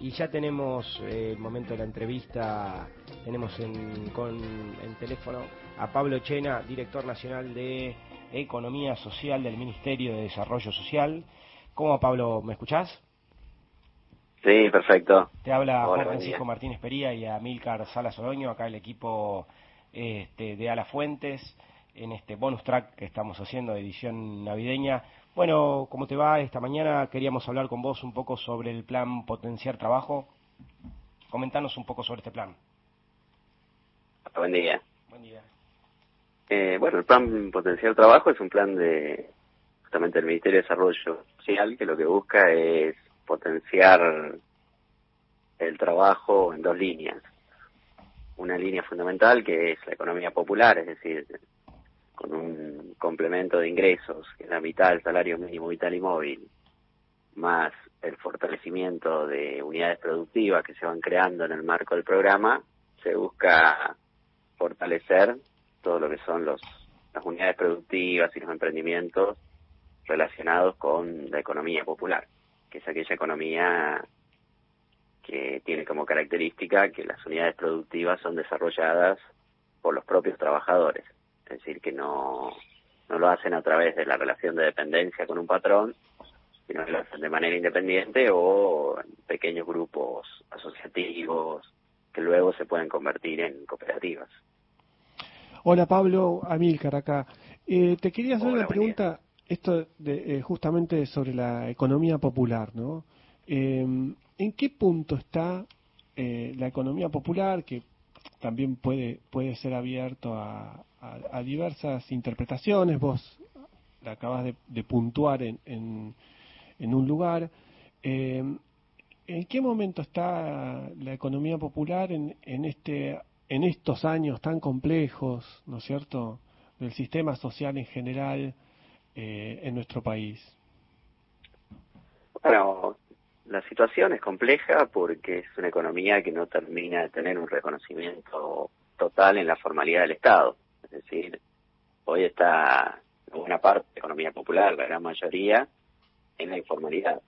Y ya tenemos eh, el momento de la entrevista, tenemos en, con, en teléfono a Pablo Chena, director nacional de Economía Social del Ministerio de Desarrollo Social. ¿Cómo, Pablo? ¿Me escuchás? Sí, perfecto. Te habla Juan Francisco Martínez Pería y Amílcar Sala Soloño, acá el equipo este, de Ala Fuentes, en este bonus track que estamos haciendo, edición navideña. Bueno, ¿cómo te va? Esta mañana queríamos hablar con vos un poco sobre el plan Potenciar Trabajo. Comentanos un poco sobre este plan. Buen día. Buen día. Eh, bueno, el plan Potenciar Trabajo es un plan de justamente el Ministerio de Desarrollo Social que lo que busca es potenciar el trabajo en dos líneas. Una línea fundamental que es la economía popular, es decir, con un complemento de ingresos, que es la mitad del salario mínimo vital y móvil, más el fortalecimiento de unidades productivas que se van creando en el marco del programa, se busca fortalecer todo lo que son los, las unidades productivas y los emprendimientos relacionados con la economía popular, que es aquella economía que tiene como característica que las unidades productivas son desarrolladas por los propios trabajadores es decir, que no, no lo hacen a través de la relación de dependencia con un patrón, sino que lo hacen de manera independiente o en pequeños grupos asociativos que luego se pueden convertir en cooperativas. Hola Pablo, Amílcar acá. Eh, te quería hacer una pregunta, esto de, eh, justamente sobre la economía popular, ¿no? Eh, ¿En qué punto está la economía popular, que también puede, puede ser abierto a, a, diversas interpretaciones, vos la acabas de, puntuar en, en, un lugar. Eh, ¿En qué momento está la economía popular en, en, este, en estos años tan complejos, ¿no es cierto?, del sistema social en general eh, en nuestro país. Bueno, la situación es compleja porque es una economía que no termina de tener un reconocimiento total en la formalidad del Estado. Es decir, hoy está una parte de la economía popular, la gran mayoría, en la informalidad.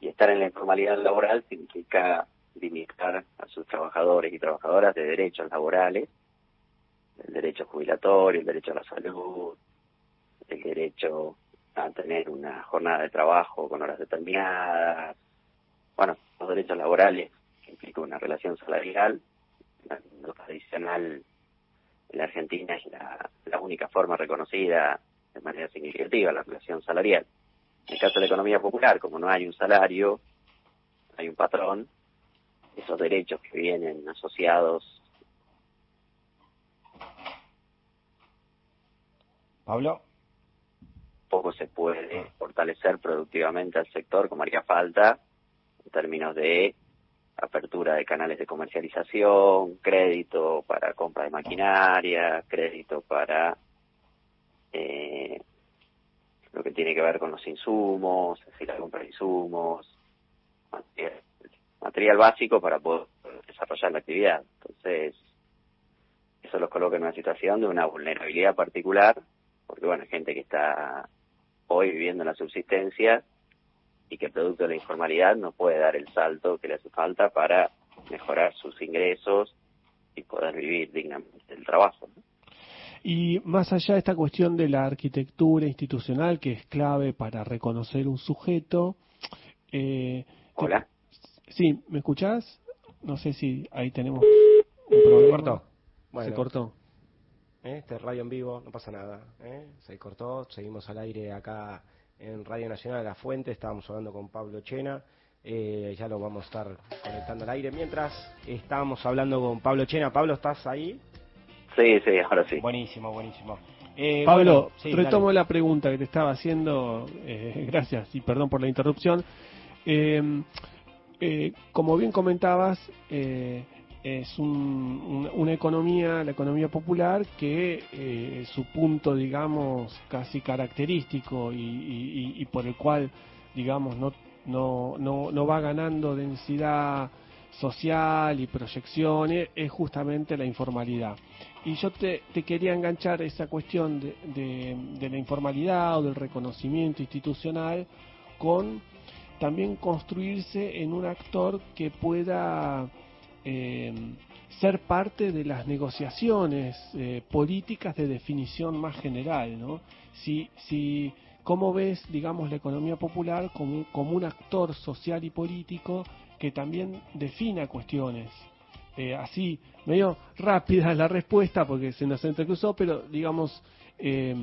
Y estar en la informalidad laboral significa limitar a sus trabajadores y trabajadoras de derechos laborales, el derecho jubilatorio, el derecho a la salud, el derecho a tener una jornada de trabajo con horas determinadas, bueno, los derechos laborales que implican una relación salarial, lo tradicional en la Argentina es la, la única forma reconocida de manera significativa, la relación salarial. En el caso de la economía popular, como no hay un salario, hay un patrón, esos derechos que vienen asociados. Pablo. Poco se puede fortalecer productivamente al sector como haría falta en términos de apertura de canales de comercialización, crédito para compra de maquinaria, crédito para eh, lo que tiene que ver con los insumos, decir, la compra de insumos, material, básico para poder desarrollar la actividad. Entonces, eso los coloca en una situación de una vulnerabilidad particular, porque bueno, hay gente que está hoy viviendo en la subsistencia y que producto de la informalidad no puede dar el salto que le hace falta para mejorar sus ingresos y poder vivir dignamente del trabajo. Y más allá de esta cuestión de la arquitectura institucional, que es clave para reconocer un sujeto. Eh, Hola. Sí, ¿me escuchás? No sé si ahí tenemos un problema. ¿Se cortó? Se cortó. ¿Eh? Este radio en vivo, no pasa nada. ¿eh? Se cortó, seguimos al aire acá en Radio Nacional de La Fuente, estábamos hablando con Pablo Chena, eh, ya lo vamos a estar conectando al aire. Mientras estábamos hablando con Pablo Chena, Pablo, ¿estás ahí? Sí, sí, ahora sí. Buenísimo, buenísimo. Eh, Pablo, retomo la pregunta que te estaba haciendo, eh, gracias y perdón por la interrupción. como bien comentabas, es una economía, la economía popular, que eh, su punto, digamos, casi característico y, por el cual, digamos, no, no, no, no, va ganando densidad social y proyecciones, es justamente la informalidad. Y yo te, quería enganchar esa cuestión de, de la informalidad o del reconocimiento institucional con también construirse en un actor que pueda eh, ser parte de las negociaciones eh, políticas de definición más general, ¿no? Si, si, ¿Cómo ves, digamos, la economía popular como, como un actor social y político que también defina cuestiones? Eh, así, medio rápida la respuesta porque se nos entrecruzó, pero digamos, eh,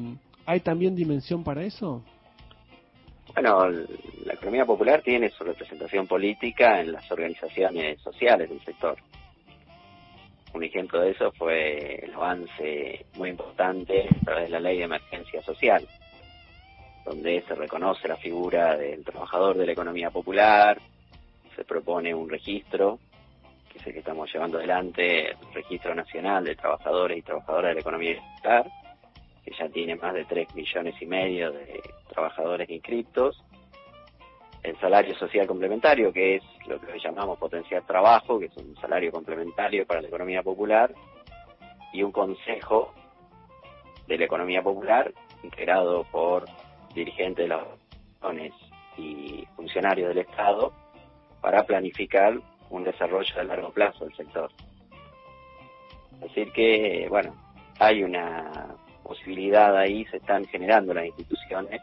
¿hay también dimensión para eso? Bueno, la economía popular tiene su representación política en las organizaciones sociales del sector. Un ejemplo de eso fue el avance muy importante a través de la ley de emergencia social, donde se reconoce la figura del trabajador de la economía popular, se propone un registro, que es el que estamos llevando adelante, el Registro Nacional de Trabajadores y Trabajadoras de la Economía Popular, que ya tiene más de 3 millones y medio de trabajadores inscriptos, el salario social complementario, que es lo que hoy llamamos potenciar trabajo, que es un salario complementario para la economía popular, y un consejo de la economía popular integrado por dirigentes de las organizaciones y funcionarios del Estado para planificar un desarrollo de largo plazo del sector. Es decir que, bueno, hay una posibilidad ahí, se están generando las instituciones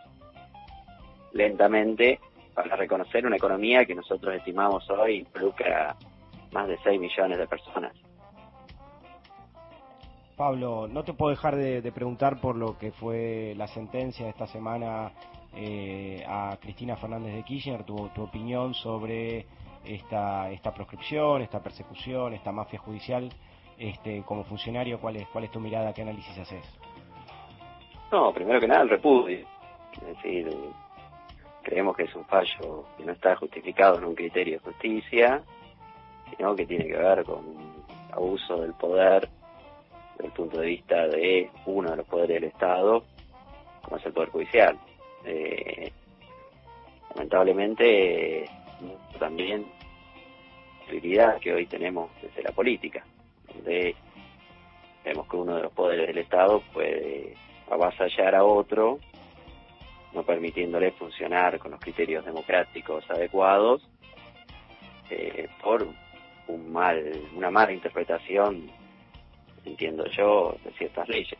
lentamente para reconocer una economía que nosotros estimamos hoy involucra más de 6 millones de personas. Pablo, no te puedo dejar de, preguntar por lo que fue la sentencia de esta semana eh, a Cristina Fernández de Kirchner, tu, tu opinión sobre esta, esta proscripción, esta persecución, esta mafia judicial. Este, como funcionario, ¿cuál es, ¿cuál es tu mirada? ¿Qué análisis haces? No, primero que nada el repudio. Es decir, creemos que es un fallo que no está justificado en un criterio de justicia, sino que tiene que ver con abuso del poder desde el punto de vista de uno de los poderes del Estado, como es el Poder Judicial. Eh, lamentablemente, también la que hoy tenemos desde la política, donde vemos que uno de los poderes del Estado puede avasallar a otro no permitiéndole funcionar con los criterios democráticos adecuados eh, por un mal, una mala interpretación, entiendo yo, de ciertas leyes.